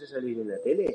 ¿Vas a salir en la tele?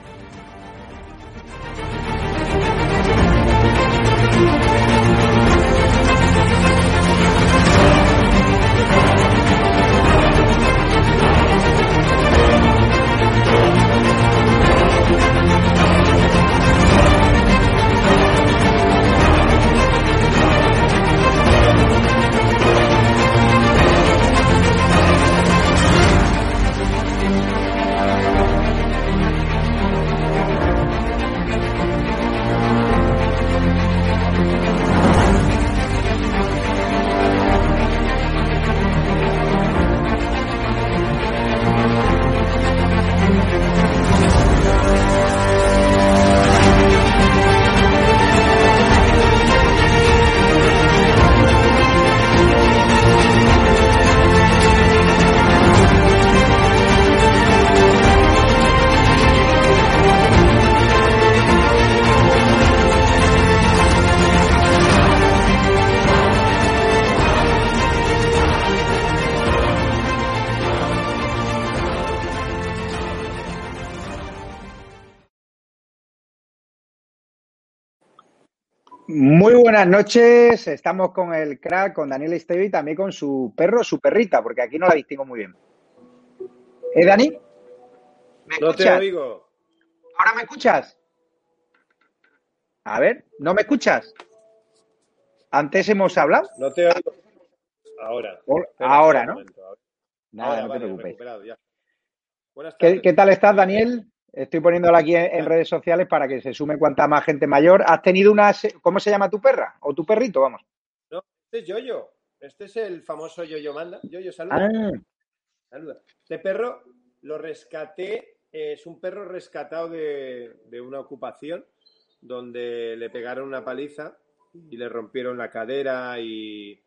Buenas noches, estamos con el crack, con Daniel Esteve y también con su perro, su perrita, porque aquí no la distingo muy bien. ¿Eh, Dani? ¿Me No te oigo. ¿Ahora me escuchas? A ver, ¿no me escuchas? Antes hemos hablado. No te oigo. Ahora. O- Ahora, ¿no? un momento, ahora. Nada, Ahora, no te preocupes. ¿Qué, tardes. qué tal estás, Daniel? Estoy poniéndola aquí en, en redes sociales para que se sume cuanta más gente mayor. ¿Has tenido una... ¿Cómo se llama tu perra? ¿O tu perrito? Vamos. No, este es Yoyo. Este es el famoso Yoyo Manda. Yoyo, saluda. Ah, Saluda. Este perro lo rescaté, es un perro rescatado de, de una ocupación donde le pegaron una paliza y le rompieron la cadera y,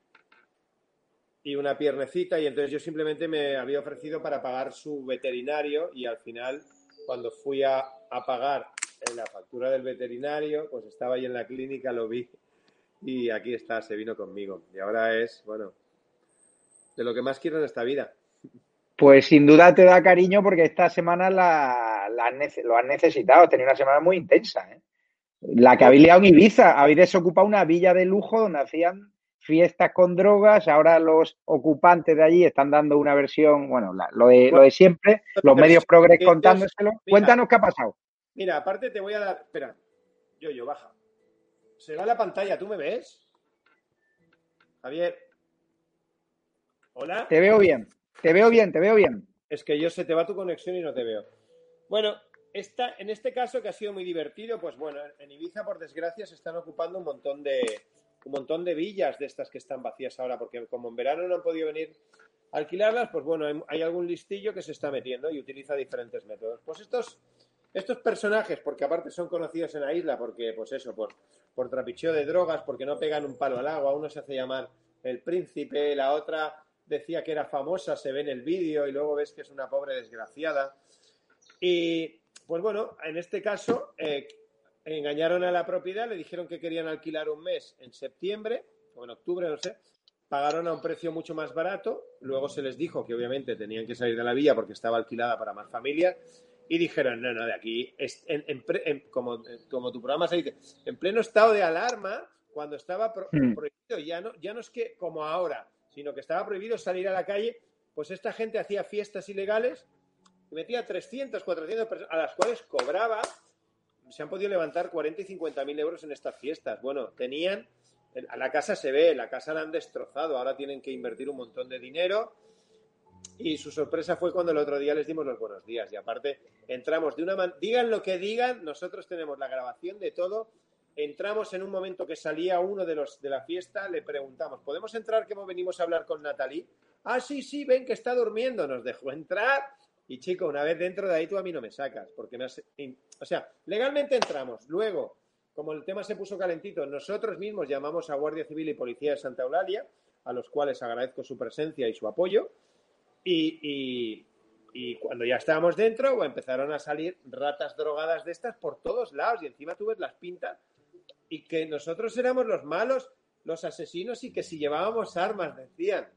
y una piernecita y entonces yo simplemente me había ofrecido para pagar su veterinario y al final cuando fui a, pagar en la factura del veterinario pues estaba ahí en la clínica, lo vi y aquí está, se vino conmigo y ahora es, bueno, de lo que más quiero en esta vida. Pues sin duda te da cariño porque esta semana la, lo has necesitado. Has tenido una semana muy intensa. ¿eh? La que habéis liado en Ibiza. Habéis desocupado una villa de lujo donde hacían fiestas con drogas. Ahora los ocupantes de allí están dando una versión, bueno, la- lo, de, lo de siempre. Los medios progres contándoselo. mira. Cuéntanos qué ha pasado. Mira, aparte te voy a dar. Espera, yo, yo, baja. Se va la pantalla, ¿tú me ves? Javier. Hola. Te veo bien. Te veo bien, te veo bien. Es que yo se te va tu conexión y no te veo. Bueno, esta, en este caso que ha sido muy divertido, pues bueno, en Ibiza, por desgracia, se están ocupando un montón de un montón de villas de estas que están vacías ahora, porque como en verano no han podido venir a alquilarlas, pues bueno, hay, algún listillo que se está metiendo y utiliza diferentes métodos. Pues estos, estos personajes, porque aparte son conocidos en la isla, porque, pues eso, por, por trapicheo de drogas, porque no pegan un palo al agua, uno se hace llamar el príncipe, la otra decía que era famosa, se ve en el vídeo y luego ves que es una pobre desgraciada. Y pues bueno, en este caso eh, engañaron a la propiedad, le dijeron que querían alquilar un mes en septiembre o en octubre, no sé, pagaron a un precio mucho más barato, luego se les dijo que obviamente tenían que salir de la villa porque estaba alquilada para más familias y dijeron, no, no, de aquí, como, como tu programa se dice, en pleno estado de alarma, cuando estaba hmm. prohibido, ya no, ya no es que como ahora, sino que estaba prohibido salir a la calle, pues esta gente hacía fiestas ilegales y metía 300, 400 personas, a las cuales cobraba, se han podido levantar 40 y 50 mil euros en estas fiestas. Bueno, tenían, a la casa se ve, la casa la han destrozado, ahora tienen que invertir un montón de dinero. Y su sorpresa fue cuando el otro día les dimos los buenos días. Y aparte, entramos de una manera. Digan lo que digan, nosotros tenemos la grabación de todo entramos en un momento que salía uno de los de la fiesta, le preguntamos, ¿podemos entrar que venimos a hablar con Natalie? Ah, sí, sí, ven que está durmiendo, nos dejó entrar. Y chico, una vez dentro de ahí tú a mí no me sacas, porque. O sea, legalmente entramos. Luego, como el tema se puso calentito, nosotros mismos llamamos a Guardia Civil y Policía de Santa Eulalia, a los cuales agradezco su presencia y su apoyo. Y, cuando ya estábamos dentro, empezaron a salir ratas drogadas de estas por todos lados. Y encima tú ves las pintas y que nosotros éramos los malos, los asesinos y que si llevábamos armas, decían.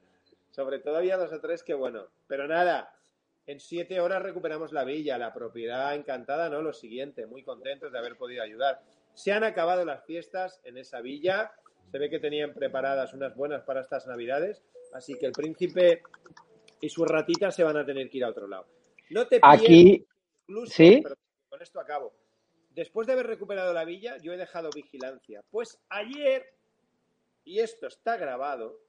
Sobre todo había dos o tres que bueno. Pero nada, en siete horas recuperamos la villa, la propiedad encantada, ¿no? Lo siguiente, muy contentos de haber podido ayudar. Se han acabado las fiestas en esa villa. Se ve que tenían preparadas unas buenas para estas navidades. Así que el príncipe y sus ratitas se van a tener que ir a otro lado. No te Aquí, ¿sí? con esto acabo Después de haber recuperado la villa, yo he dejado vigilancia. Pues ayer, y esto está grabado,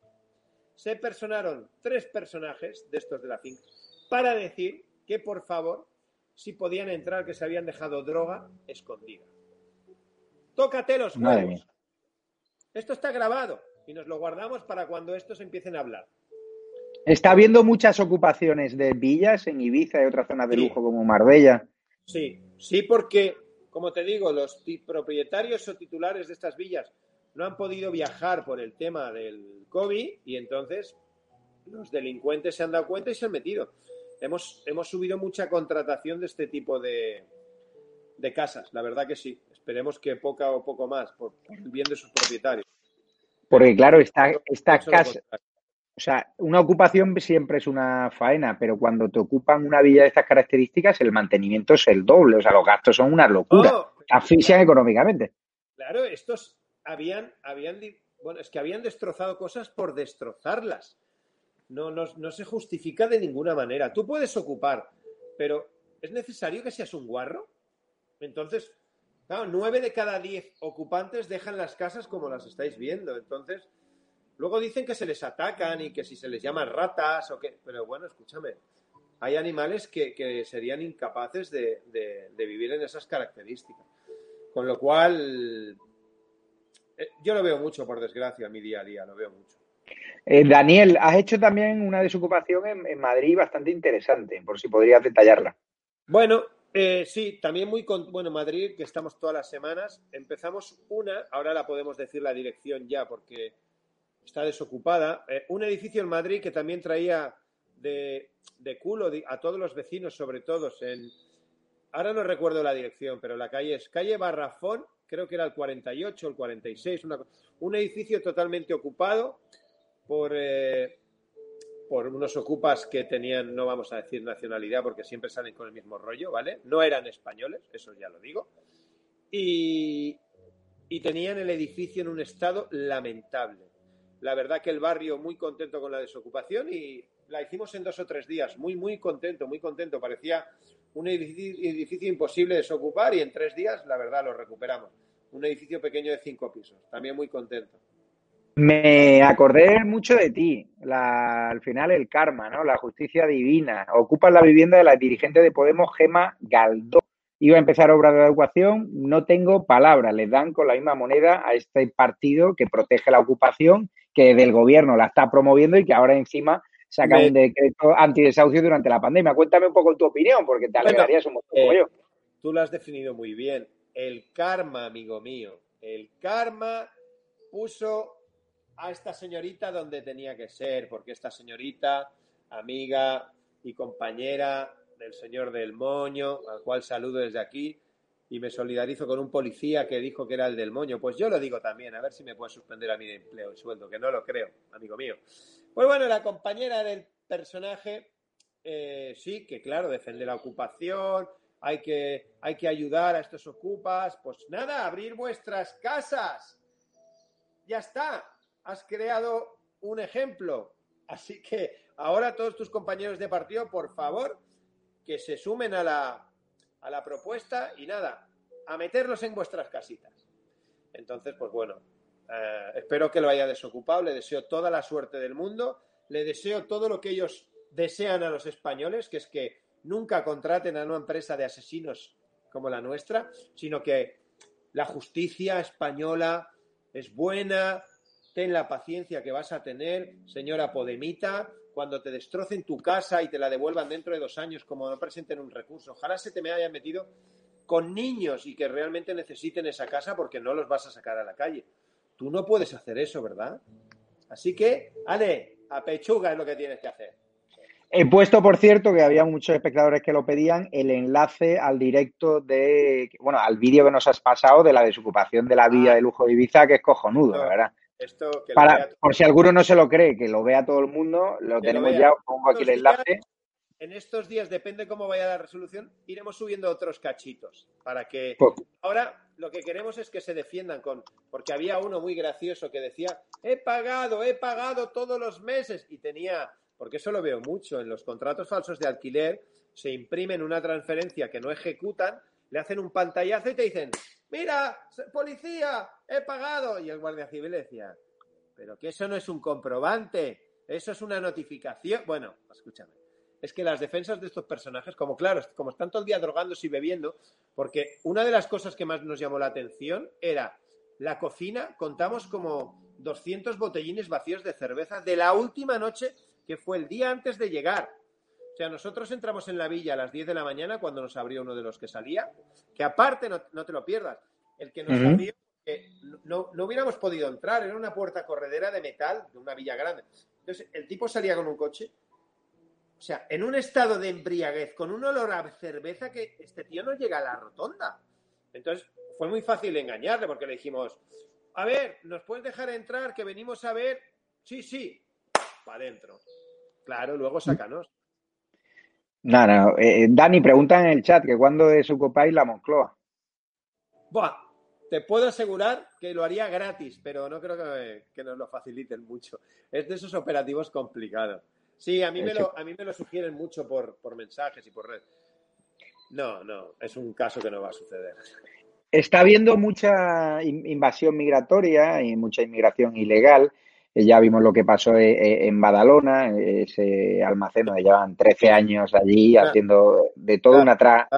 se personaron tres personajes de estos de la finca para decir que por favor, si podían entrar, que se habían dejado droga escondida. Tócate los huevos. Esto está grabado y nos lo guardamos para cuando estos empiecen a hablar. Está habiendo muchas ocupaciones de villas en Ibiza y otras zonas de lujo como Marbella. Sí, sí, porque como te digo, los propietarios o titulares de estas villas no han podido viajar por el tema del COVID y entonces los delincuentes se han dado cuenta y se han metido. Hemos, hemos subido mucha contratación de este tipo de, de casas, la verdad que sí. Esperemos que poca o poco más, por, el bien de sus propietarios. Porque claro, esta, esta casa, o sea, una ocupación siempre es una faena, pero cuando te ocupan una villa de estas características, el mantenimiento es el doble. O sea, los gastos son una locura. Oh, Asfixian económicamente. Claro, estos habían, habían, bueno, es que habían destrozado cosas por destrozarlas. No, no, no se justifica de ninguna manera. Tú puedes ocupar, pero ¿es necesario que seas un guarro? Entonces, claro, nueve de cada diez ocupantes dejan las casas como las estáis viendo. Entonces, luego dicen que se les atacan y que si se les llama ratas o qué. Pero bueno, escúchame, hay animales que, serían incapaces de, vivir en esas características. Con lo cual, eh, yo lo veo mucho, por desgracia, mi día a día, lo veo mucho. Eh, Daniel, has hecho también una desocupación en, Madrid bastante interesante, por si podrías detallarla. Bueno, eh, sí, también muy con, bueno, Madrid, que estamos todas las semanas. Empezamos una, ahora la podemos decir la dirección ya porque está desocupada. un edificio en Madrid que también traía de, culo a todos los vecinos, sobre todo en, ahora no recuerdo la dirección, pero la calle es calle Barrafón, creo que era el 48, el 46, un edificio totalmente ocupado por, eh, por unos ocupas que tenían, no vamos a decir nacionalidad porque siempre salen con el mismo rollo, ¿vale? No eran españoles, eso ya lo digo. Y, tenían el edificio en un estado lamentable. La verdad que el barrio muy contento con la desocupación y la hicimos en dos o tres días, muy, muy contento, muy contento. Parecía un edificio, imposible de desocupar y en tres días, la verdad, lo recuperamos. Un edificio pequeño de cinco pisos, también muy contento. Me acordé mucho de ti, al final el karma, ¿no? La justicia divina. Ocupa la vivienda de la dirigente de Podemos, Gema Galdó. Iba a empezar obra de educación, no tengo palabras, le dan con la misma moneda a este partido que protege la ocupación, que del gobierno la está promoviendo y que ahora encima saca un decreto antidesahucio durante la pandemia. Cuéntame un poco tu opinión, porque te alegrarías un montón como eh, yo. Tú lo has definido muy bien. El karma, amigo mío. El karma puso a esta señorita donde tenía que ser, porque esta señorita, amiga y compañera del señor del Moño, al cual saludo desde aquí, y me solidarizo con un policía que dijo que era el del moño. Pues yo lo digo también, a ver si me puede suspender a de empleo y sueldo, que no lo creo, amigo mío. Pues bueno, la compañera del personaje, eh, sí, que claro, defiende la ocupación, hay que, hay que ayudar a estos ocupas. Pues nada, abrir vuestras casas. Ya está, has creado un ejemplo. Así que ahora todos tus compañeros de partido, por favor, que se sumen a la, a la propuesta y nada, a meterlos en vuestras casitas. Entonces, pues bueno, eh, espero que lo haya desocupado, le deseo toda la suerte del mundo, le deseo todo lo que ellos desean a los españoles, que es que nunca contraten a una empresa de asesinos como la nuestra, sino que la justicia española es buena, ten la paciencia que vas a tener, señora Podemita, cuando te destrocen tu casa y te la devuelvan dentro de dos años como no presenten un recurso. Ojalá se te me haya metido con niños y que realmente necesiten esa casa porque no los vas a sacar a la calle. Tú no puedes hacer eso, ¿verdad? Así que, Ale, a pechuga es lo que tienes que hacer. He puesto, por cierto, que había muchos espectadores que lo pedían, el enlace al directo de, bueno, al vídeo que nos has pasado de la desocupación de la villa ah. de lujo de Ibiza, que es cojonudo, ¿verdad? Para, por si alguno no se lo cree, que lo vea todo el mundo, lo tenemos ya, pongo aquí el enlace. en estos días, depende cómo vaya la resolución, iremos subiendo otros cachitos para que pues ahora lo que queremos es que se defiendan con porque había uno muy gracioso que decía he pagado, he pagado todos los meses y tenía porque eso lo veo mucho en los contratos falsos de alquiler se imprimen una transferencia que no ejecutan, le hacen un pantallazo y te dicen mira, policía, he pagado. Y el guardia civil decía, pero que eso no es un comprobante, eso es una notificación. Bueno, escúchame. Es que las defensas de estos personajes, como claro, como están todo el día drogándose y bebiendo, porque una de las cosas que más nos llamó la atención era la cocina, contamos como 200 botellines vacíos de cerveza de la última noche, que fue el día antes de llegar. O sea, nosotros entramos en la villa a las 10 de la mañana cuando nos abrió uno de los que salía, que aparte no, te lo pierdas, el que nos abrió, no, no, hubiéramos podido entrar, era una puerta corredera de metal de una villa grande. Entonces, el tipo salía con un coche, o sea, en un estado de embriaguez, con un olor a cerveza que este tío no llega a la rotonda. Entonces, fue muy fácil engañarle porque le dijimos, a ver, ¿nos puedes dejar entrar? Que venimos a ver. Sí, sí, para adentro. Claro, luego sácanos. No, no. Eh, Dani, pregunta en el chat que cuándo desocupáis la Moncloa. Buah, te puedo asegurar que lo haría gratis, pero no creo que, nos lo faciliten mucho. Es de esos operativos complicados. Sí, a mí me lo, a mí me lo sugieren mucho por, por mensajes y por red. No, no, es un caso que no va a suceder. Está habiendo mucha invasión migratoria y mucha inmigración ilegal ya vimos lo que pasó eh, eh, en Badalona, ese almacén donde llevan 13 años allí haciendo de todo una, tra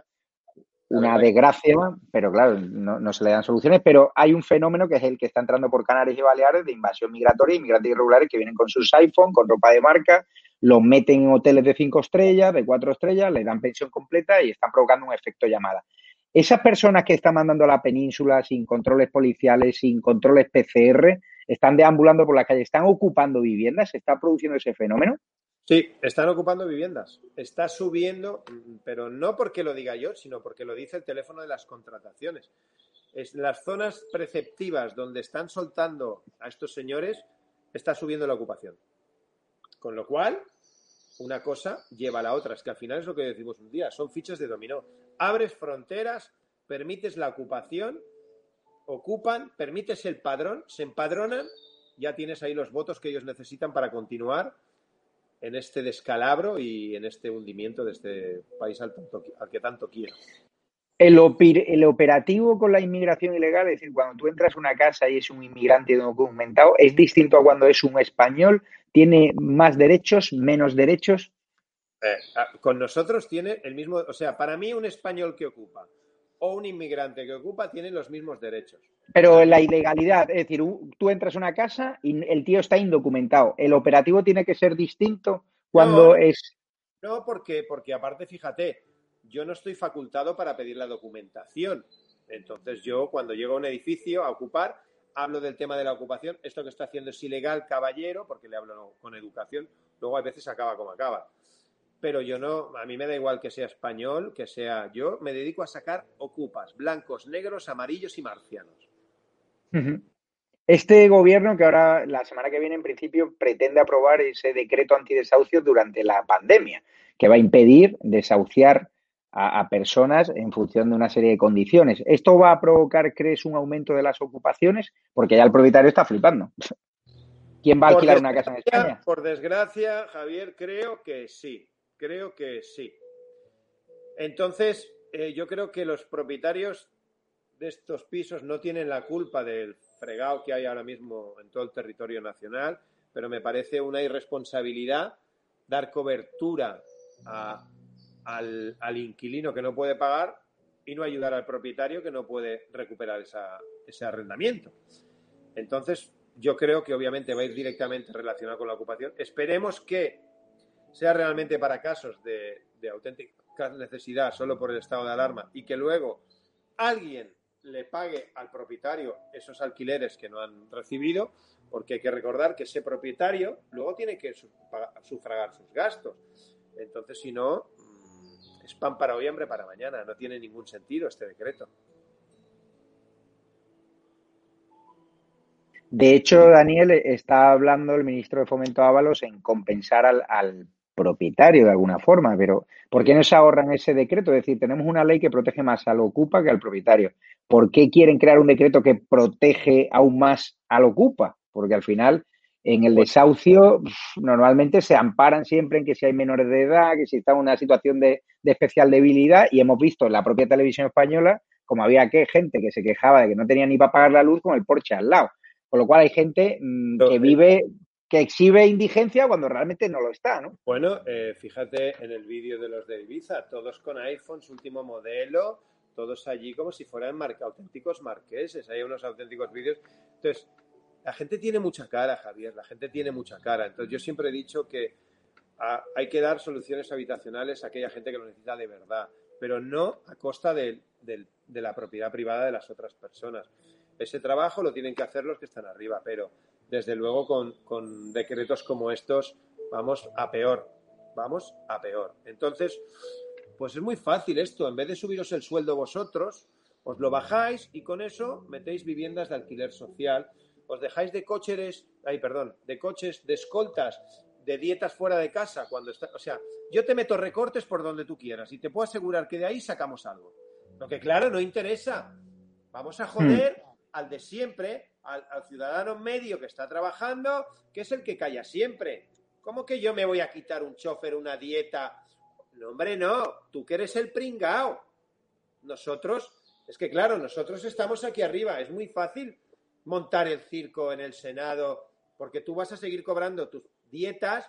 una desgracia, pero claro, no, se le dan soluciones. Pero hay un fenómeno que es el que está entrando por Canarias y Baleares de invasión migratoria, inmigrantes irregulares que vienen con sus iPhone, con ropa de marca, los meten en hoteles de 5 estrellas, de 4 estrellas, les dan pensión completa y están provocando un efecto llamada. Esas personas que están mandando a la península sin controles policiales, sin controles PCR, están deambulando por la calle, están ocupando viviendas, ¿se está produciendo ese fenómeno? Sí, están ocupando viviendas. Está subiendo, pero no porque lo diga yo, sino porque lo dice el teléfono de las contrataciones. Es las zonas preceptivas donde están soltando a estos señores, está subiendo la ocupación. Con lo cual, una cosa lleva a la otra. Es que al final es lo que decimos un día, son fichas de dominó. Abres fronteras, permites la ocupación ocupan, permites el padrón, se empadronan, ya tienes ahí los votos que ellos necesitan para continuar en este descalabro y en este hundimiento de este país al, que tanto quiero. El, el, operativo con la inmigración ilegal, es decir, cuando tú entras a una casa y es un inmigrante documentado, ¿es distinto a cuando es un español? ¿Tiene más derechos, menos derechos? Eh, ah, con nosotros tiene el mismo, o sea, para mí un español que ocupa o un inmigrante que ocupa tienen los mismos derechos. Pero la ilegalidad, es decir, tú entras a una casa y el tío está indocumentado. ¿El operativo tiene que ser distinto cuando es...? No, porque, porque aparte, fíjate, yo no estoy facultado para pedir la documentación. Entonces yo, cuando llego a un edificio a ocupar, hablo del tema de la ocupación. Esto que está haciendo es ilegal, caballero, porque le hablo con educación. Luego a veces acaba como acaba. Pero yo no, a mí me da igual que sea español, que sea yo, me dedico a sacar ocupas, blancos, negros, amarillos y marcianos. Este gobierno que ahora, la semana que viene, en principio, pretende aprobar ese decreto antidesahucio durante la pandemia, que va a impedir desahuciar a, personas en función de una serie de condiciones. ¿Esto va a provocar, crees, un aumento de las ocupaciones? Porque ya el propietario está flipando. ¿Quién va a alquilar una casa en España? Por desgracia, Javier, creo que sí. Creo que sí. Entonces, eh, yo creo que los propietarios de estos pisos no tienen la culpa del fregado que hay ahora mismo en todo el territorio nacional, pero me parece una irresponsabilidad dar cobertura al, inquilino que no puede pagar y no ayudar al propietario que no puede recuperar ese arrendamiento. Entonces, yo creo que obviamente va a ir directamente relacionado con la ocupación. Esperemos que sea realmente para casos de, auténtica necesidad solo por el estado de alarma y que luego alguien le pague al propietario esos alquileres que no han recibido, porque hay que recordar que ese propietario luego tiene que sufragar sus gastos. Entonces, si no, mm, es pan para hoy, hambre para mañana. No tiene ningún sentido este decreto. De hecho, Daniel, está hablando el ministro de Fomento Ábalos en compensar al, al propietario de alguna forma, pero ¿por qué no se ahorran ese decreto? Es decir, tenemos una ley que protege más al ocupa que al propietario. ¿Por qué quieren crear un decreto que protege aún más al ocupa? Porque al final, en el desahucio, normalmente se amparan siempre en que si hay menores de edad, que si está en una situación de, especial debilidad, y hemos visto en la propia televisión española como había que gente que se quejaba de que no tenía ni para pagar la luz con el porche al lado. Con lo cual hay gente mm, que vive que exhibe indigencia cuando realmente no lo está, ¿no? Bueno, eh, fíjate en el vídeo de los de Ibiza, todos con iPhones, último modelo, todos allí como si fueran auténticos marqueses, hay unos auténticos vídeos. Entonces, la gente tiene mucha cara, Javier, la gente tiene mucha cara. Entonces, yo siempre he dicho que hay que dar soluciones habitacionales a aquella gente que lo necesita de verdad, pero no a costa de la propiedad privada de las otras personas. Ese trabajo lo tienen que hacer los que están arriba, pero desde luego con, decretos como estos vamos a peor, vamos a peor. Entonces, pues es muy fácil esto, en vez de subiros el sueldo vosotros, os lo bajáis y con eso metéis viviendas de alquiler social, os dejáis de coches, ay, perdón, de coches, de escoltas, de dietas fuera de casa, cuando está, o sea, yo te meto recortes por donde tú quieras y te puedo asegurar que de ahí sacamos algo. Lo que claro, no interesa. Vamos a joder hmm. al de siempre al, ciudadano medio que está trabajando, que es el que calla siempre. ¿Cómo que yo me voy a quitar un chofer, una dieta? No, hombre, no. Tú que eres el pringao. Nosotros, es que claro, nosotros estamos aquí arriba. Es muy fácil montar el circo en el Senado, porque tú vas a seguir cobrando tus dietas,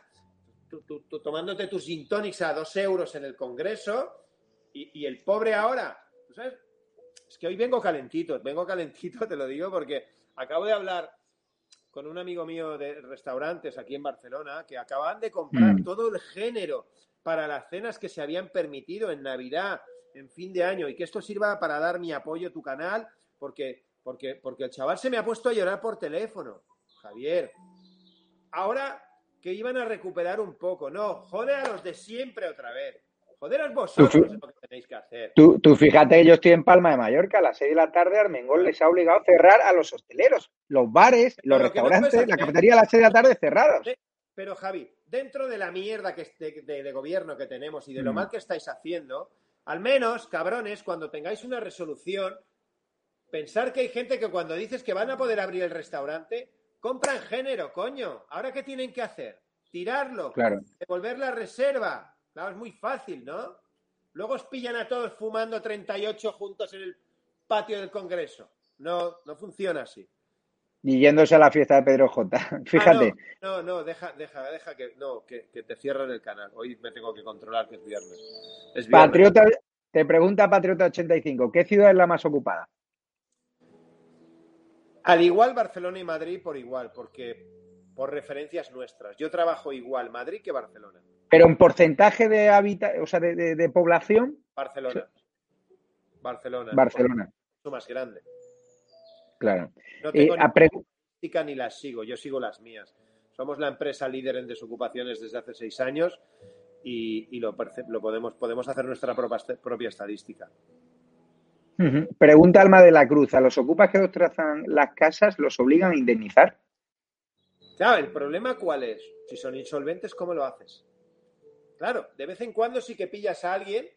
tomándote tus gin a dos euros en el Congreso, y, el pobre ahora, ¿tú? Es que hoy vengo calentito, vengo calentito, te lo digo, porque Acabo de hablar con un amigo mío de restaurantes aquí en Barcelona que acaban de comprar mm. todo el género para las cenas que se habían permitido en Navidad, en fin de año, y que esto sirva para dar mi apoyo a tu canal, porque, porque, porque el chaval se me ha puesto a llorar por teléfono. Javier, ahora que iban a recuperar un poco, no, jode a los de siempre otra vez. Joderos vosotros lo que tenéis que hacer. Tú, fíjate que yo estoy en Palma de Mallorca, a las 6 de la tarde Armengol les ha obligado a cerrar a los hosteleros, los bares, los restaurantes, la cafetería a las 6 de la tarde cerrados. Pero Javi, dentro de la mierda que de, de, gobierno que tenemos y de lo mm. mal que estáis haciendo, al menos, cabrones, cuando tengáis una resolución, pensar que hay gente que cuando dices que van a poder abrir el restaurante, compran género, coño. ¿Ahora qué tienen que hacer? Tirarlo, claro. devolver la reserva, Claro, es muy fácil, ¿no? Luego os pillan a todos fumando 38 juntos en el patio del Congreso. No, no funciona así. Y yéndose a la fiesta de Pedro J. Fíjate. Ah, no, no, deja, deja, deja que, no, que, te cierren el canal. Hoy me tengo que controlar que es viernes. Es viernes. Patriota, te pregunta Patriota85, ¿qué ciudad es la más ocupada? Al igual Barcelona y Madrid por igual, porque por referencias nuestras. Yo trabajo igual Madrid que Barcelona. Pero en porcentaje de hábitat, o sea, de, población. Barcelona. Barcelona. Barcelona. Mucho más grande. Claro. No tengo ni ni las sigo, yo sigo las mías. Somos la empresa líder en desocupaciones desde hace seis años y, lo, lo, podemos, podemos hacer nuestra propia, estadística. Pregunta Alma de la Cruz, ¿a los ocupas que destrozan las casas los obligan a indemnizar? Claro, el problema cuál es? Si son insolventes, ¿cómo lo haces? Claro, de vez en cuando sí que pillas a alguien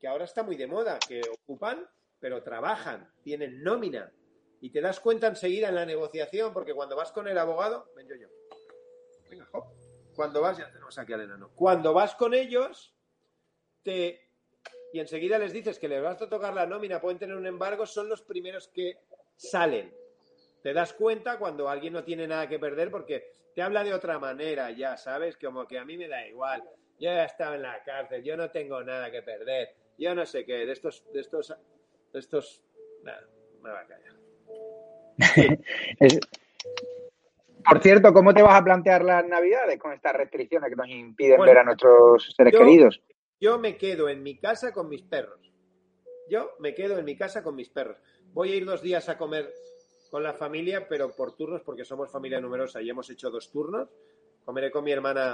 que ahora está muy de moda, que ocupan, pero trabajan, tienen nómina. Y te das cuenta enseguida en la negociación, porque cuando vas con el abogado, ven yo yo. Venga, Cuando vas, ya tenemos aquí al enano. Cuando vas con ellos, te. Y enseguida les dices que les vas a tocar la nómina, pueden tener un embargo, son los primeros que salen. Te das cuenta cuando alguien no tiene nada que perder porque te habla de otra manera ya, ¿sabes? Como que a mí me da igual. Yo ya estaba en la cárcel, yo no tengo nada que perder yo no sé qué, de estos, de estos, de estos, nada, me va a callar. Por cierto, ¿cómo te vas a plantear las navidades con estas restricciones que nos impiden ver a nuestros seres queridos? Yo me quedo en mi casa con mis perros. Yo me quedo en mi casa con mis perros. Voy a ir dos días a comer con la familia, pero por turnos, porque somos familia numerosa y hemos hecho dos turnos. Comeré con mi hermana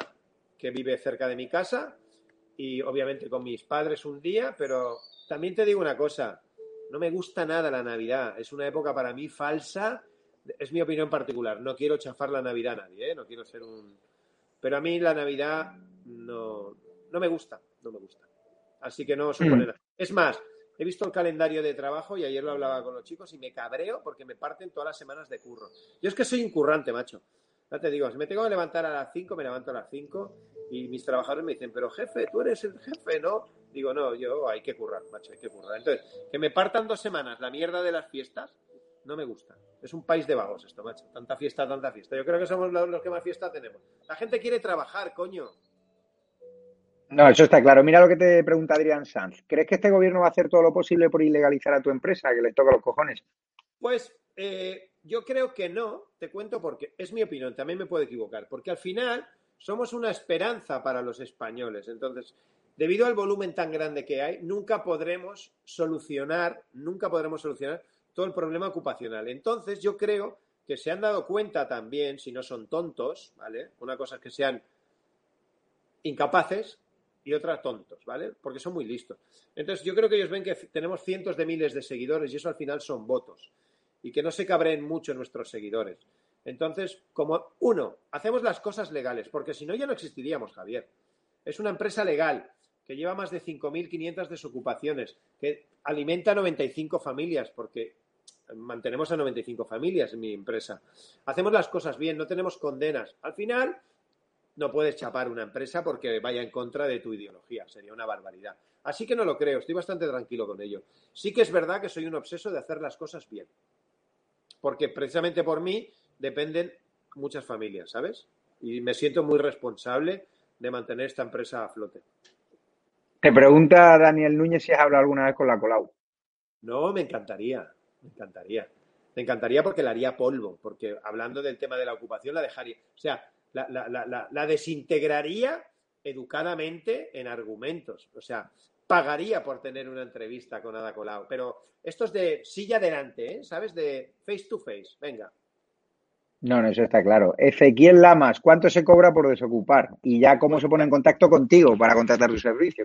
que vive cerca de mi casa y obviamente con mis padres un día, pero también te digo una cosa, no me gusta nada la Navidad, es una época para mí falsa, es mi opinión particular, no quiero chafar la Navidad a nadie, ¿eh? no quiero ser un... Pero a mí la Navidad no, no me gusta, no me gusta. Así que no supone mm. nada. Es más, he visto el calendario de trabajo y ayer lo hablaba con los chicos y me cabreo porque me parten todas las semanas de curro. Yo es que soy incurrante, macho. Ya te digo, si me tengo que levantar a las 5, me levanto a las 5 y mis trabajadores me dicen, pero jefe, tú eres el jefe, ¿no? Digo, no, yo hay que currar, macho, hay que currar. Entonces, que me partan dos semanas la mierda de las fiestas, no me gusta. Es un país de vagos esto, macho. Tanta fiesta, tanta fiesta. Yo creo que somos los que más fiesta tenemos. La gente quiere trabajar, coño. No, eso está claro. Mira lo que te pregunta Adrián Sanz. ¿Crees que este gobierno va a hacer todo lo posible por ilegalizar a tu empresa, que le toca los cojones? Pues eh, yo creo que no, te cuento porque es mi opinión, también me puedo equivocar, porque al final somos una esperanza para los españoles. Entonces, debido al volumen tan grande que hay, nunca podremos solucionar, nunca podremos solucionar todo el problema ocupacional. Entonces, yo creo que se han dado cuenta también, si no son tontos, ¿vale? Una cosa es que sean incapaces y otra tontos, ¿vale? Porque son muy listos. Entonces, yo creo que ellos ven que tenemos cientos de miles de seguidores y eso al final son votos. Y que no se cabreen mucho nuestros seguidores. Entonces, como uno, hacemos las cosas legales, porque si no ya no existiríamos, Javier. Es una empresa legal que lleva más de 5.500 desocupaciones, que alimenta a 95 familias, porque mantenemos a 95 familias en mi empresa. Hacemos las cosas bien, no tenemos condenas. Al final, no puedes chapar una empresa porque vaya en contra de tu ideología, sería una barbaridad. Así que no lo creo, estoy bastante tranquilo con ello. Sí que es verdad que soy un obseso de hacer las cosas bien, porque precisamente por mí dependen muchas familias, ¿sabes? Y me siento muy responsable de mantener esta empresa a flote. Te pregunta Daniel Núñez si has hablado alguna vez con la Colau. No, me encantaría, me encantaría. Me encantaría porque la haría polvo, porque hablando del tema de la ocupación la dejaría, o sea, la, la, la desintegraría educadamente en argumentos. O sea, pagaría por tener una entrevista con Ada Colau. Pero esto es de silla adelante, ¿eh? ¿sabes? De face to face. Venga, no, no, eso está claro. Ezequiel Lamas, ¿cuánto se cobra por desocupar? Y ya cómo se pone en contacto contigo para contratar tu servicio.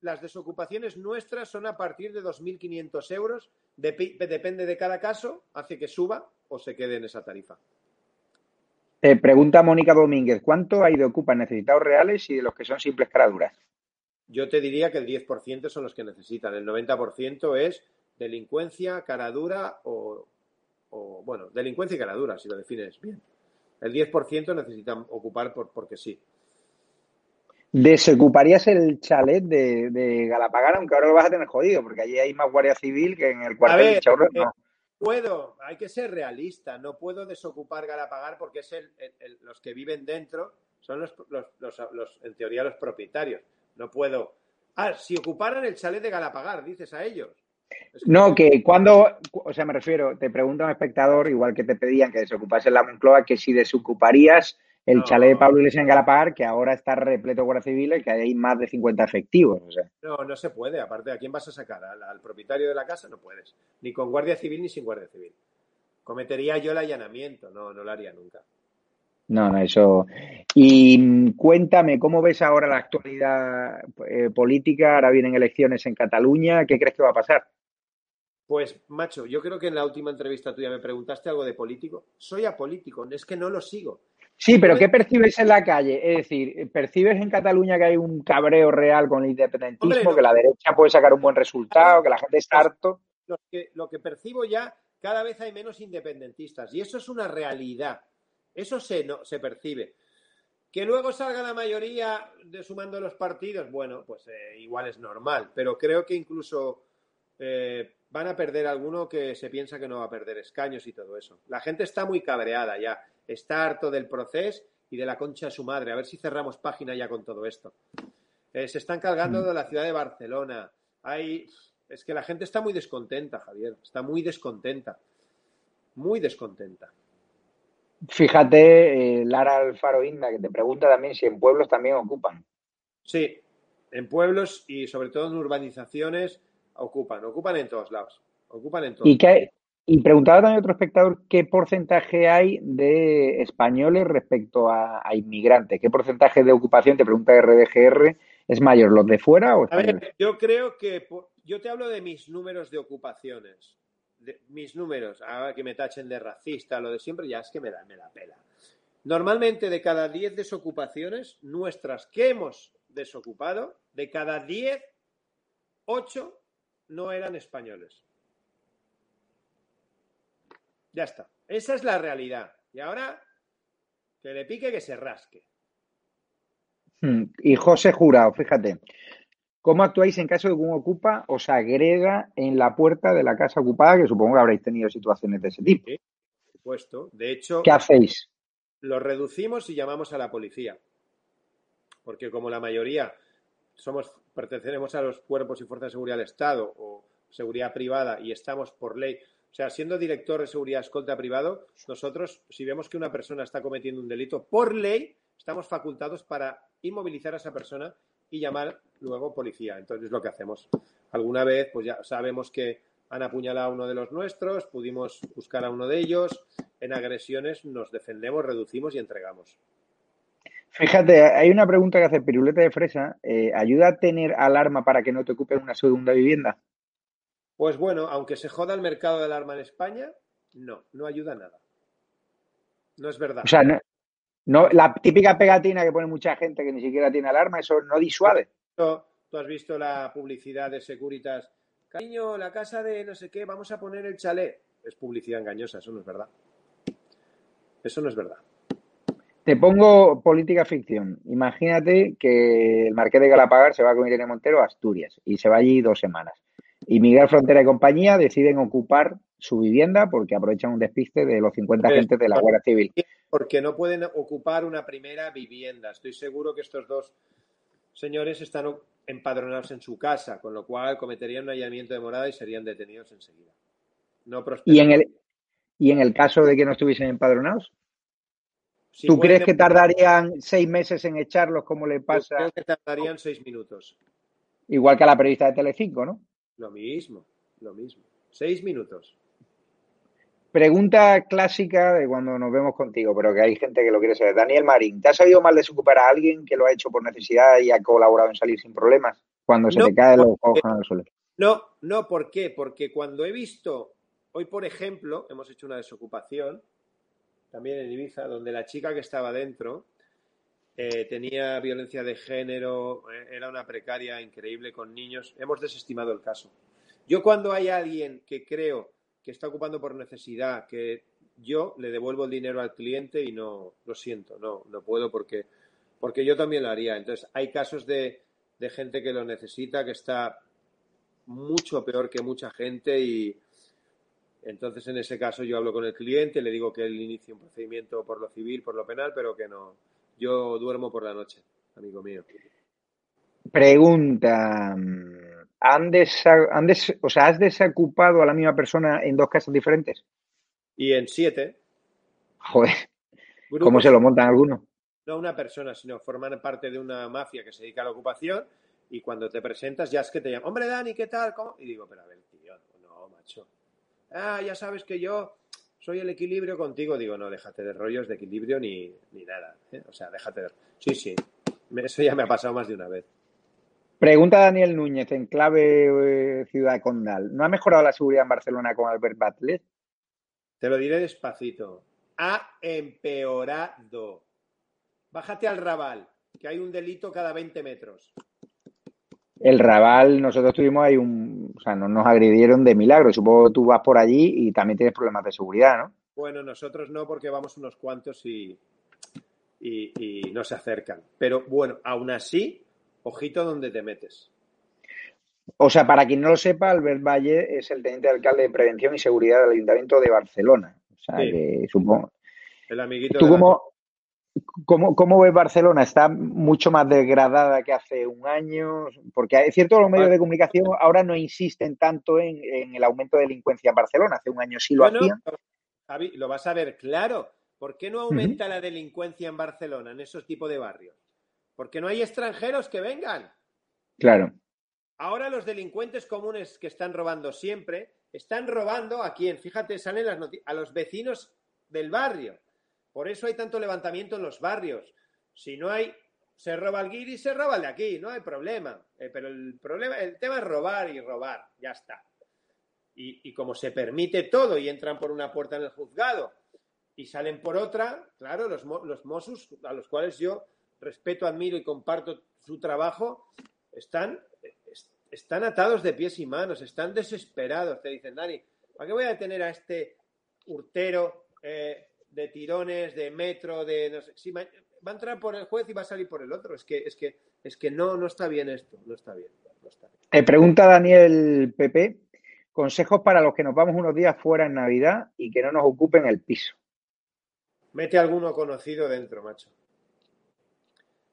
las desocupaciones nuestras son a partir de 2.500 euros. depende de cada caso, hace que suba o se quede en esa tarifa. Eh, pregunta Mónica Domínguez, ¿cuánto hay de ocupas necesitados reales y de los que son simples caraduras? Yo te diría que el 10% son los que necesitan, el 90% es delincuencia, caradura o, o bueno, delincuencia y caradura, si lo defines bien. El 10% necesitan ocupar por, porque sí. ¿Desocuparías el chalet de, de, Galapagar, aunque ahora lo vas a tener jodido, porque allí hay más guardia civil que en el cuartel de Chaurro? No. Puedo, hay que ser realista, no puedo desocupar Galapagar porque es el, los que viven dentro, son los, los, los, en teoría los propietarios. No puedo. Ah, si ocuparan el chalet de Galapagar, dices a ellos. No, que cuando, o sea, me refiero, te pregunta un espectador, igual que te pedían que desocupase la Moncloa, que si desocuparías el chalet de Pablo Iglesias en Galapagar, que ahora está repleto de guardia civil y que hay más de 50 efectivos. O sea. No, no se puede. Aparte, ¿a quién vas a sacar? ¿Al, propietario de la casa? No puedes. Ni con guardia civil ni sin guardia civil. Cometería yo el allanamiento. No, no lo haría nunca. No, no, eso. Y mm, cuéntame, ¿cómo ves ahora la actualidad eh, política? Ahora vienen elecciones en Cataluña. ¿Qué crees que va a pasar? Pues, macho, yo creo que en la última entrevista tuya me preguntaste algo de político. Soy apolítico, es que no lo sigo. Sí, pero ¿qué percibes en la calle? Es decir, ¿percibes en Cataluña que hay un cabreo real con el independentismo, que la derecha puede sacar un buen resultado, que la gente está harto? Lo que, lo que percibo ya, cada vez hay menos independentistas y eso es una realidad. Eso se, no, se percibe. Que luego salga la mayoría de sumando los partidos, bueno, pues eh, igual es normal, pero creo que incluso eh, van a perder alguno que se piensa que no va a perder escaños y todo eso. La gente está muy cabreada ya, está harto del proceso y de la concha de su madre. A ver si cerramos página ya con todo esto. Eh, se están cargando mm. de la ciudad de Barcelona. Hay... Es que la gente está muy descontenta, Javier. Está muy descontenta. Muy descontenta. Fíjate, eh, Lara Alfaro Inda, que te pregunta también si en pueblos también ocupan. Sí, en pueblos y sobre todo en urbanizaciones ocupan, ocupan en todos lados. Ocupan en todos ¿Y, qué, y preguntaba también otro espectador qué porcentaje hay de españoles respecto a, inmigrantes. ¿Qué porcentaje de ocupación, te pregunta RDGR, es mayor, los de fuera o españoles? A ver, yo creo que yo te hablo de mis números de ocupaciones mis números, ahora que me tachen de racista, lo de siempre, ya es que me da, me la pela. Normalmente de cada 10 desocupaciones nuestras que hemos desocupado, de cada 10, 8 no eran españoles. Ya está. Esa es la realidad. Y ahora que le pique, que se rasque. Hmm. Y José Jurado, fíjate, ¿Cómo actuáis en caso de que un ocupa os agrega en la puerta de la casa ocupada? Que supongo que habréis tenido situaciones de ese tipo. Sí, por supuesto. De hecho, ¿qué hacéis? Lo reducimos y llamamos a la policía. Porque como la mayoría somos, pertenecemos a los cuerpos y fuerzas de seguridad del Estado o seguridad privada y estamos por ley, o sea, siendo director de seguridad escolta privado, nosotros, si vemos que una persona está cometiendo un delito, por ley, estamos facultados para inmovilizar a esa persona y llamar luego policía. Entonces lo que hacemos. Alguna vez, pues ya sabemos que han apuñalado a uno de los nuestros, pudimos buscar a uno de ellos. En agresiones nos defendemos, reducimos y entregamos. Fíjate, hay una pregunta que hace Piruleta de Fresa. Eh, ¿Ayuda a tener alarma para que no te ocupen una segunda vivienda? Pues bueno, aunque se joda el mercado del arma en España, no, no ayuda a nada. No es verdad. O sea, no, no, la típica pegatina que pone mucha gente que ni siquiera tiene alarma, eso no disuade. Tú has visto la publicidad de Securitas. Cariño, la casa de no sé qué, vamos a poner el chalet. Es publicidad engañosa, eso no es verdad. Eso no es verdad. Te pongo política ficción. Imagínate que el Marqués de Galapagar se va con Irene Montero a Asturias y se va allí dos semanas. Y Miguel Frontera y compañía deciden ocupar su vivienda porque aprovechan un despiste de los 50 agentes de la Guardia Civil porque no pueden ocupar una primera vivienda. Estoy seguro que estos dos señores están empadronados en su casa, con lo cual cometerían un allanamiento de morada y serían detenidos enseguida. No ¿Y en, el, ¿Y en el caso de que no estuviesen empadronados? ¿Tú crees que tardarían seis meses en echarlos como le pasa? creo que tardarían seis minutos. Igual que a la periodista de Telecinco, ¿no? Lo mismo, lo mismo. Seis minutos. Pregunta clásica de cuando nos vemos contigo, pero que hay gente que lo quiere saber. Daniel Marín, ¿te has sabido mal desocupar a alguien que lo ha hecho por necesidad y ha colaborado en salir sin problemas cuando se te caen los ojos al suelo? No, no, ¿por qué? Porque cuando he visto, hoy por ejemplo, hemos hecho una desocupación, también en Ibiza, donde la chica que estaba dentro eh, tenía violencia de género, eh, era una precaria increíble con niños, hemos desestimado el caso. Yo cuando hay alguien que creo que está ocupando por necesidad, que yo le devuelvo el dinero al cliente y no, lo siento, no, no puedo porque, porque yo también lo haría. Entonces, hay casos de, de gente que lo necesita, que está mucho peor que mucha gente y entonces en ese caso yo hablo con el cliente, le digo que él inicie un procedimiento por lo civil, por lo penal, pero que no. Yo duermo por la noche, amigo mío. Pregunta. ¿Han, o sea, ¿Has desocupado a la misma persona en dos casas diferentes? Y en siete. Joder. ¿Cómo se lo montan algunos? No una persona, sino forman parte de una mafia que se dedica a la ocupación y cuando te presentas ya es que te llaman, hombre Dani, ¿qué tal? ¿Cómo? Y digo, pero a ver, tío, no, macho. Ah, ya sabes que yo soy el equilibrio contigo. Digo, no, déjate de rollos de equilibrio ni, ni nada. ¿eh? O sea, déjate de... Sí, sí, eso ya me ha pasado más de una vez. Pregunta Daniel Núñez en clave eh, Ciudad Condal. ¿No ha mejorado la seguridad en Barcelona con Albert Butler? Te lo diré despacito. Ha empeorado. Bájate al Raval, que hay un delito cada 20 metros. El Raval, nosotros tuvimos ahí un. O sea, no nos agredieron de milagro. Supongo que tú vas por allí y también tienes problemas de seguridad, ¿no? Bueno, nosotros no, porque vamos unos cuantos y, y, y no se acercan. Pero bueno, aún así, ojito donde te metes. O sea, para quien no lo sepa, Albert Valle es el teniente alcalde de Prevención y Seguridad del Ayuntamiento de Barcelona. O sea, Sí. que supongo. El amiguito ¿Tú de la- cómo, cómo, cómo ves Barcelona? ¿Está mucho más degradada que hace un año? Porque es cierto, los medios de comunicación ahora no insisten tanto en, en el aumento de delincuencia en Barcelona. Hace un año sí lo Bueno, hacían. Javi, lo vas a ver claro. ¿Por qué no aumenta la delincuencia en Barcelona, en esos tipos de barrios? Porque no hay extranjeros que vengan. Claro. Ahora los delincuentes comunes que están robando siempre, están robando a quién? Fíjate, salen las noticias, a los vecinos del barrio. Por eso hay tanto levantamiento en los barrios. Si no hay, se roba el guiri, se roba el de aquí, no hay problema. Eh, pero el problema, el tema es robar y robar, ya está. Y, y como se permite todo y entran por una puerta en el juzgado y salen por otra, claro, los, los Mossos, a los cuales yo respeto, admiro y comparto su trabajo, están, es- están atados de pies y manos, están desesperados. Te dicen, Dani, ¿para qué voy a detener a este hurtero eh, de tirones, de metro, de no sé? Si va a entrar por el juez y va a salir por el otro. Es que, es que, es que no, no está bien esto, no está bien. no está bien. Eh, pregunta Daniel Pepe. Consejos para los que nos vamos unos días fuera en Navidad y que no nos ocupen el piso. Mete alguno conocido dentro, macho.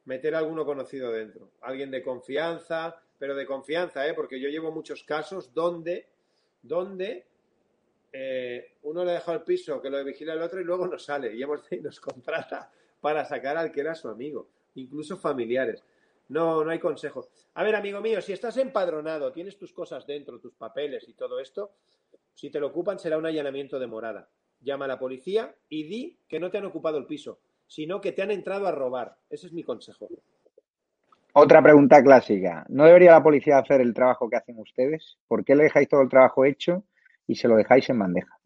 Meter alguno conocido dentro. Alguien de confianza, pero de confianza, ¿eh? Porque yo llevo muchos casos donde, donde eh, uno le deja el piso que lo vigila el otro y luego no sale y hemos, y nos contrata para sacar al que era su amigo, incluso familiares. No, no hay consejo. A ver, amigo mío, si estás empadronado, tienes tus cosas dentro, tus papeles y todo esto, si te lo ocupan será un allanamiento de morada. Llama a la policía y di que no te han ocupado el piso, sino que te han entrado a robar. Ese es mi consejo. Otra pregunta clásica. ¿No debería la policía hacer el trabajo que hacen ustedes? ¿Por qué le dejáis todo el trabajo hecho y se lo dejáis en bandeja?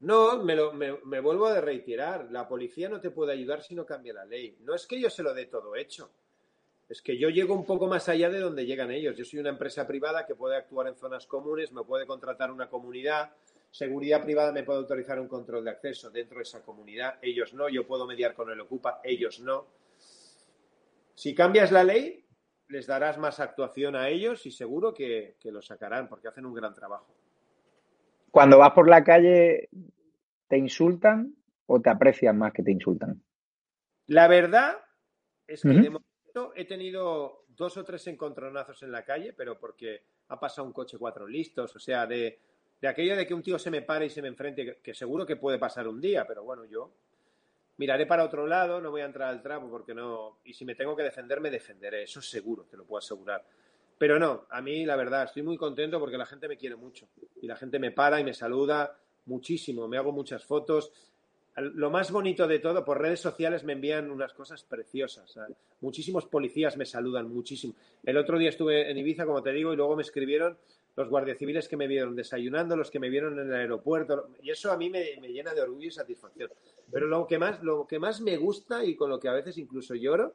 No, me, lo, me, me vuelvo a reiterar. La policía no te puede ayudar si no cambia la ley. No es que yo se lo dé todo hecho. Es que yo llego un poco más allá de donde llegan ellos. Yo soy una empresa privada que puede actuar en zonas comunes, me puede contratar una comunidad. Seguridad privada me puede autorizar un control de acceso dentro de esa comunidad. Ellos no. Yo puedo mediar con el Ocupa. Ellos no. Si cambias la ley, les darás más actuación a ellos y seguro que, que lo sacarán porque hacen un gran trabajo. Cuando vas por la calle, ¿te insultan o te aprecian más que te insultan? La verdad es que de momento he tenido dos o tres encontronazos en la calle, pero porque ha pasado un coche cuatro listos, o sea, de, de aquello de que un tío se me pare y se me enfrente, que, seguro que puede pasar un día, pero bueno, yo miraré para otro lado, no voy a entrar al trapo porque no, y si me tengo que defender, me defenderé, eso seguro, te lo puedo asegurar. Pero no, a mí la verdad, estoy muy contento porque la gente me quiere mucho y la gente me para y me saluda muchísimo, me hago muchas fotos. Lo más bonito de todo, por redes sociales me envían unas cosas preciosas. Muchísimos policías me saludan, muchísimo. El otro día estuve en Ibiza, como te digo, y luego me escribieron los guardias civiles que me vieron desayunando, los que me vieron en el aeropuerto, y eso a mí me, me llena de orgullo y satisfacción. Pero lo que, más, lo que más me gusta y con lo que a veces incluso lloro,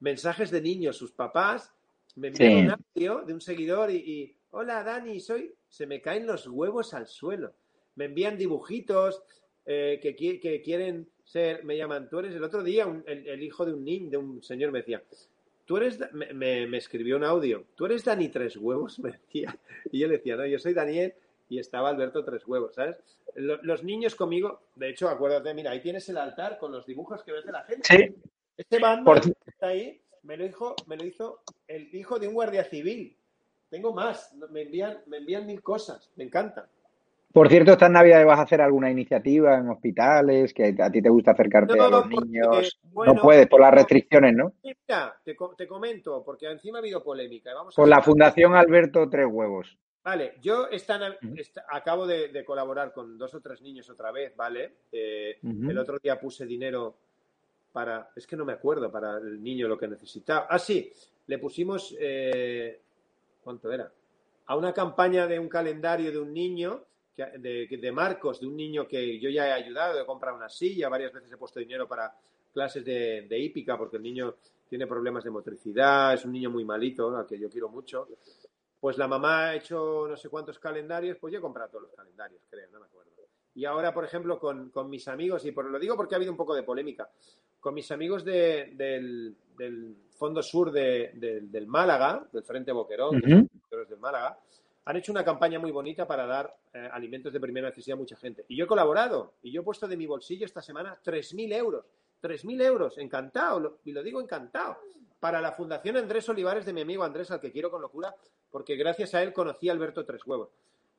mensajes de niños, sus papás, me envían Sí. un audio de un seguidor y, y, hola Dani, soy, se me caen los huevos al suelo. Me envían dibujitos eh, que, que quieren ser, me llaman, tú eres el otro día, un- el, el hijo de un niño, de un señor me decía, tú eres, Da-", me, me- me escribió un audio, tú eres Dani Tres Huevos, me decía. Y yo le decía, no, yo soy Daniel y estaba Alberto Tres Huevos, ¿sabes? Lo- los niños conmigo, de hecho, acuérdate, mira, ahí tienes el altar con los dibujos que ves de la gente. Sí. Este Por- que está ahí me lo, hizo, me lo hizo el hijo de un guardia civil. Tengo más, me envían, me envían mil cosas, me encanta. Por cierto, estas navidades vas a hacer alguna iniciativa en hospitales, que a ti te gusta acercarte No, a los porque, niños. bueno, no puedes por las restricciones, ¿no? Mira, te, co- te comento, porque encima ha habido polémica. y Vamos a Por la Fundación Alberto Tres Huevos. Vale, yo esta, acabo de, colaborar con dos o tres niños otra vez, ¿vale? Eh, el otro día puse dinero para, es que no me acuerdo, para el niño lo que necesitaba. Ah, sí, le pusimos, eh, ¿cuánto era? A una campaña de un calendario de un niño, de, de, Marcos, de un niño que yo ya he ayudado, he comprado una silla, varias veces he puesto dinero para clases de, de hípica, porque el niño tiene problemas de motricidad, es un niño muy malito, al que yo quiero mucho. Pues la mamá ha hecho no sé cuántos calendarios, pues yo he comprado todos los calendarios, creo, no me acuerdo. Y ahora, por ejemplo, con, mis amigos, y por, lo digo porque ha habido un poco de polémica, con mis amigos del, Fondo Sur del Málaga, del Frente Boquerón, del Málaga, han hecho una campaña muy bonita para dar eh, alimentos de primera necesidad a mucha gente. Y yo he colaborado, y yo he puesto de mi bolsillo esta semana 3.000 euros. 3.000 euros, encantado, y lo digo encantado, para la Fundación Andrés Olivares de mi amigo Andrés, al que quiero con locura, porque gracias a él conocí a Alberto Tres Huevos.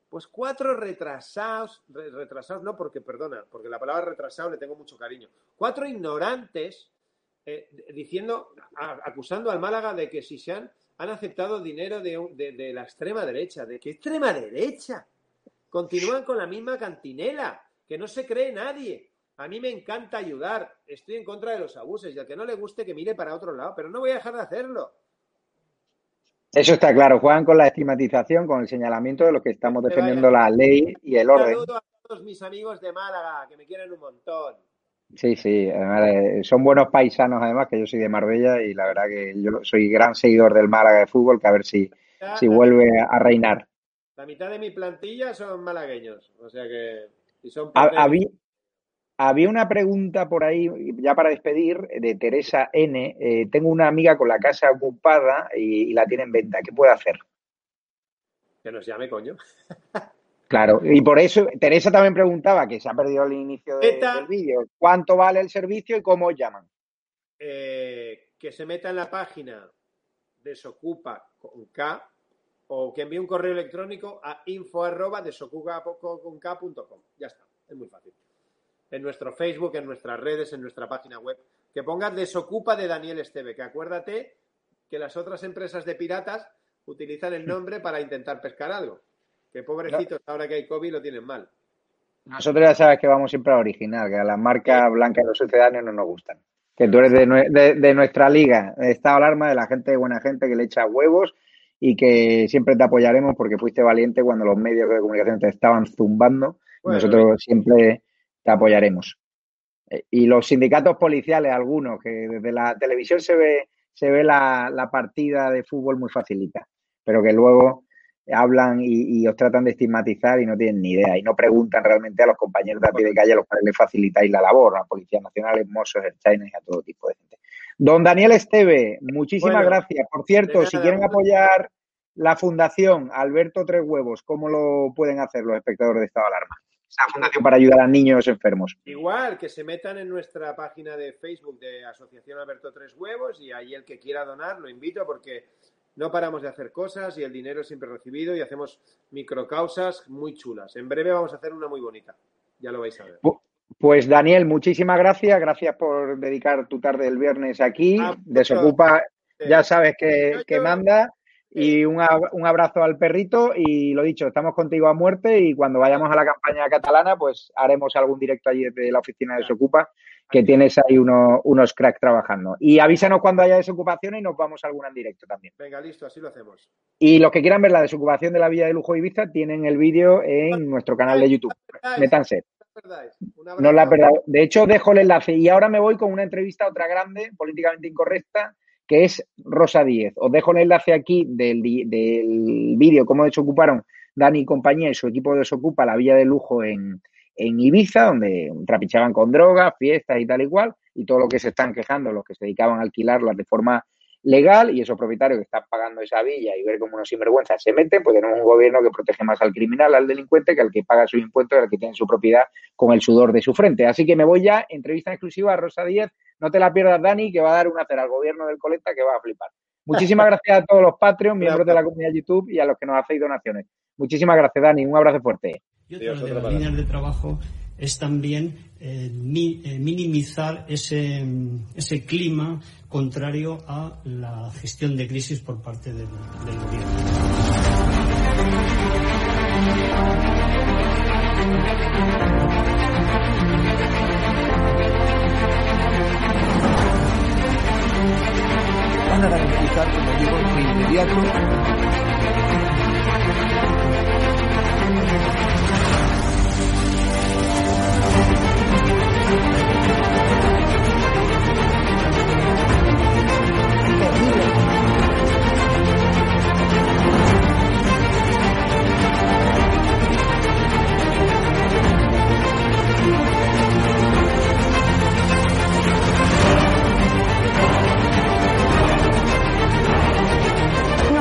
Pues cuatro retrasados, retrasados no porque, perdona, porque la palabra retrasado le tengo mucho cariño. Cuatro ignorantes eh, diciendo, acusando al Málaga de que si se han, han aceptado dinero de, la extrema derecha. ¿De qué extrema derecha? Continúan con la misma cantinela, que no se cree nadie. A mí me encanta ayudar, estoy en contra de los abusos y al que no le guste que mire para otro lado, pero no voy a dejar de hacerlo. Eso está claro, juegan con la estigmatización, con el señalamiento de lo que estamos defendiendo la ley y el orden. Un saludo a todos mis amigos de Málaga, que me quieren un montón. Sí, sí, eh, son buenos paisanos además, que yo soy de Marbella y la verdad que yo soy gran seguidor del Málaga de fútbol, que a ver si, si vuelve a reinar. La mitad de mi plantilla son malagueños, o sea que... son había una pregunta por ahí, ya para despedir, de Teresa N. Eh, tengo una amiga con la casa ocupada y, la tiene en venta. ¿Qué puede hacer? Que nos llame, coño. Claro, y por eso Teresa también preguntaba, que se ha perdido el inicio del vídeo, ¿cuánto vale el servicio y cómo llaman? Eh, que se meta en la página de Socupa con K o que envíe un correo electrónico a info arroba Ya está, es muy fácil en nuestro Facebook, en nuestras redes, en nuestra página web. Que pongas Desocupa de Daniel Esteve, que acuérdate que las otras empresas de piratas utilizan el nombre para intentar pescar algo. Que pobrecitos, ahora que hay COVID lo tienen mal. Nosotros ya sabes que vamos siempre a original, que a las marcas blancas de los sucedáneos no nos gustan. Que tú eres de, nuestra liga, de estado alarma, de la gente de buena gente que le echa huevos y que siempre te apoyaremos porque fuiste valiente cuando los medios de comunicación te estaban zumbando. Nosotros siempre te apoyaremos. Eh, y los sindicatos policiales, algunos, que desde la televisión se ve, se ve la, partida de fútbol muy facilita, pero que luego hablan y, os tratan de estigmatizar y no tienen ni idea y no preguntan realmente a los compañeros de a pie de calle a los cuales les facilitáis la labor, a Policía Nacional, Mossos, el China y a todo tipo de gente. Don Daniel Esteve, muchísimas gracias. Por cierto, si quieren apoyar la Fundación Alberto Tres Huevos, ¿cómo lo pueden hacer los espectadores de Estado de Alarma? esa fundación para ayudar a niños enfermos. Igual, que se metan en nuestra página de Facebook de Asociación Alberto Tres Huevos y ahí el que quiera donar lo invito porque no paramos de hacer cosas y el dinero es siempre recibido y hacemos microcausas muy chulas. En breve vamos a hacer una muy bonita, ya lo vais a ver. Pues Daniel, muchísimas gracias. Gracias por dedicar tu tarde el viernes aquí. Ah, Desocupa, ya sabes que, que manda. Y un, abrazo al perrito y lo dicho, estamos contigo a muerte y cuando vayamos a la campaña catalana pues haremos algún directo allí desde la oficina de Desocupa que tienes ahí unos cracks trabajando. Y avísanos cuando haya desocupación y nos vamos a alguna en directo también. Venga, listo, así lo hacemos. Y los que quieran ver la desocupación de la Villa de Lujo Ibiza tienen el vídeo en nuestro canal de YouTube. Métanse. No la verdad. De hecho, dejo el enlace y ahora me voy con una entrevista otra grande, políticamente incorrecta, que es Rosa Díez. Os dejo el enlace aquí del, del vídeo, cómo desocuparon Dani y compañía y su equipo desocupa la villa de lujo en, en Ibiza, donde trapichaban con drogas, fiestas y tal y cual, y todo lo que se están quejando, los que se dedicaban a alquilarlas de forma legal y esos propietarios que están pagando esa villa y ver cómo unos sinvergüenzas se meten, pues tenemos un gobierno que protege más al criminal, al delincuente, que al que paga sus impuestos y al que tiene su propiedad con el sudor de su frente. Así que me voy ya, entrevista exclusiva a Rosa Díez, no te la pierdas Dani, que va a dar una cera al gobierno del Coleta que va a flipar. Muchísimas gracias a todos los Patreons, miembros de la comunidad YouTube y a los que nos hacéis donaciones. Muchísimas gracias Dani, un abrazo fuerte. Y otra de las líneas de trabajo es también eh, eh, minimizar ese, mm, ese, clima contrario a la gestión de crisis por parte del, gobierno. van a garantizar, como digo, inmediato Thank you.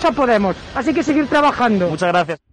Y estado de alarma le molesta mucho a Podemos, así que seguir trabajando. Muchas gracias.